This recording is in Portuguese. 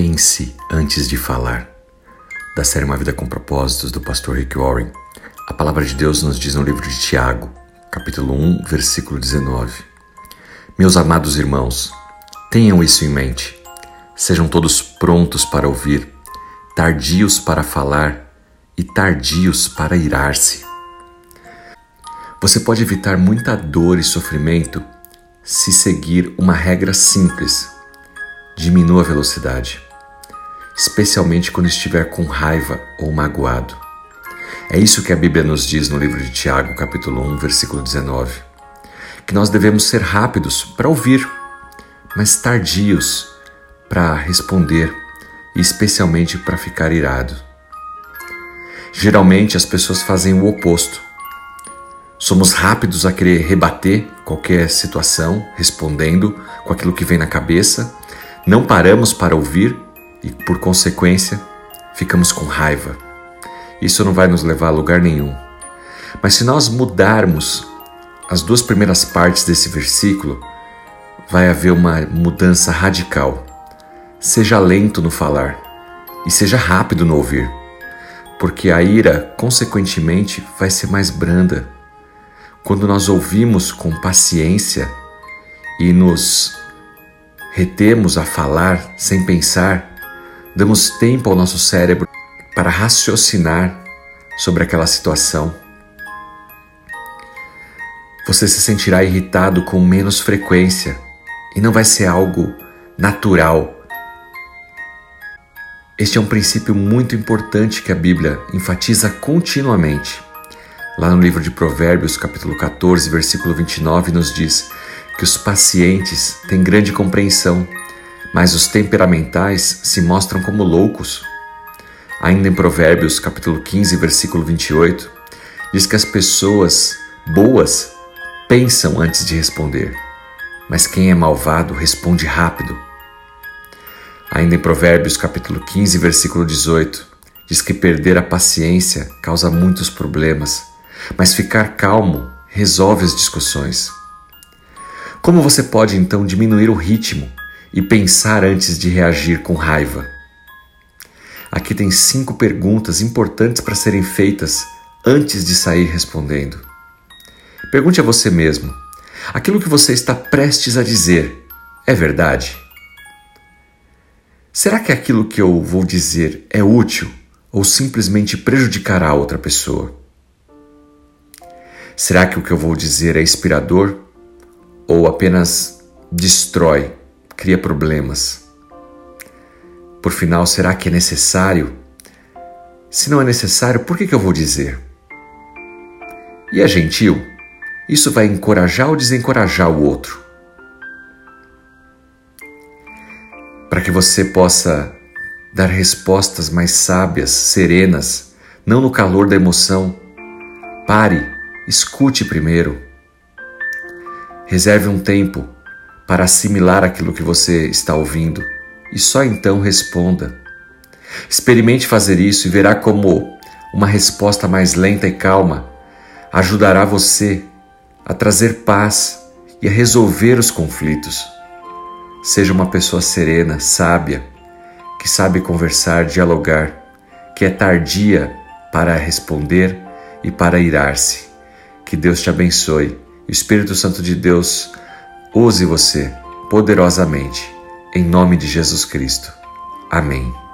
Pense antes de falar. Da série Uma Vida com Propósitos, do pastor Rick Warren, a palavra de Deus nos diz no livro de Tiago, capítulo 1, versículo 19: Meus amados irmãos, tenham isso em mente. Sejam todos prontos para ouvir, tardios para falar e tardios para irar-se. Você pode evitar muita dor e sofrimento se seguir uma regra simples: diminua a velocidade especialmente quando estiver com raiva ou magoado. É isso que a Bíblia nos diz no livro de Tiago, capítulo 1, versículo 19. Que nós devemos ser rápidos para ouvir, mas tardios para responder e especialmente para ficar irado. Geralmente as pessoas fazem o oposto. Somos rápidos a querer rebater qualquer situação, respondendo com aquilo que vem na cabeça, não paramos para ouvir e, por consequência, ficamos com raiva. Isso não vai nos levar a lugar nenhum. Mas se nós mudarmos as duas primeiras partes desse versículo, vai haver uma mudança radical. Seja lento no falar e seja rápido no ouvir, porque a ira, consequentemente, vai ser mais branda. Quando nós ouvimos com paciência e nos retemos a falar sem pensar, Damos tempo ao nosso cérebro para raciocinar sobre aquela situação. Você se sentirá irritado com menos frequência e não vai ser algo natural. Este é um princípio muito importante que a Bíblia enfatiza continuamente. Lá no livro de Provérbios, capítulo 14, versículo 29, nos diz que os pacientes têm grande compreensão mas os temperamentais se mostram como loucos. Ainda em Provérbios, capítulo 15, versículo 28, diz que as pessoas boas pensam antes de responder, mas quem é malvado responde rápido. Ainda em Provérbios, capítulo 15, versículo 18, diz que perder a paciência causa muitos problemas, mas ficar calmo resolve as discussões. Como você pode então diminuir o ritmo e pensar antes de reagir com raiva. Aqui tem cinco perguntas importantes para serem feitas antes de sair respondendo. Pergunte a você mesmo: aquilo que você está prestes a dizer é verdade? Será que aquilo que eu vou dizer é útil ou simplesmente prejudicará a outra pessoa? Será que o que eu vou dizer é inspirador ou apenas destrói cria problemas. Por final, será que é necessário? Se não é necessário, por que, que eu vou dizer? E é gentil? Isso vai encorajar ou desencorajar o outro? Para que você possa dar respostas mais sábias, serenas, não no calor da emoção, pare, escute primeiro. Reserve um tempo para assimilar aquilo que você está ouvindo e só então responda. Experimente fazer isso e verá como uma resposta mais lenta e calma ajudará você a trazer paz e a resolver os conflitos. Seja uma pessoa serena, sábia, que sabe conversar, dialogar, que é tardia para responder e para irar-se. Que Deus te abençoe. O Espírito Santo de Deus use você poderosamente. Em nome de Jesus Cristo. Amém.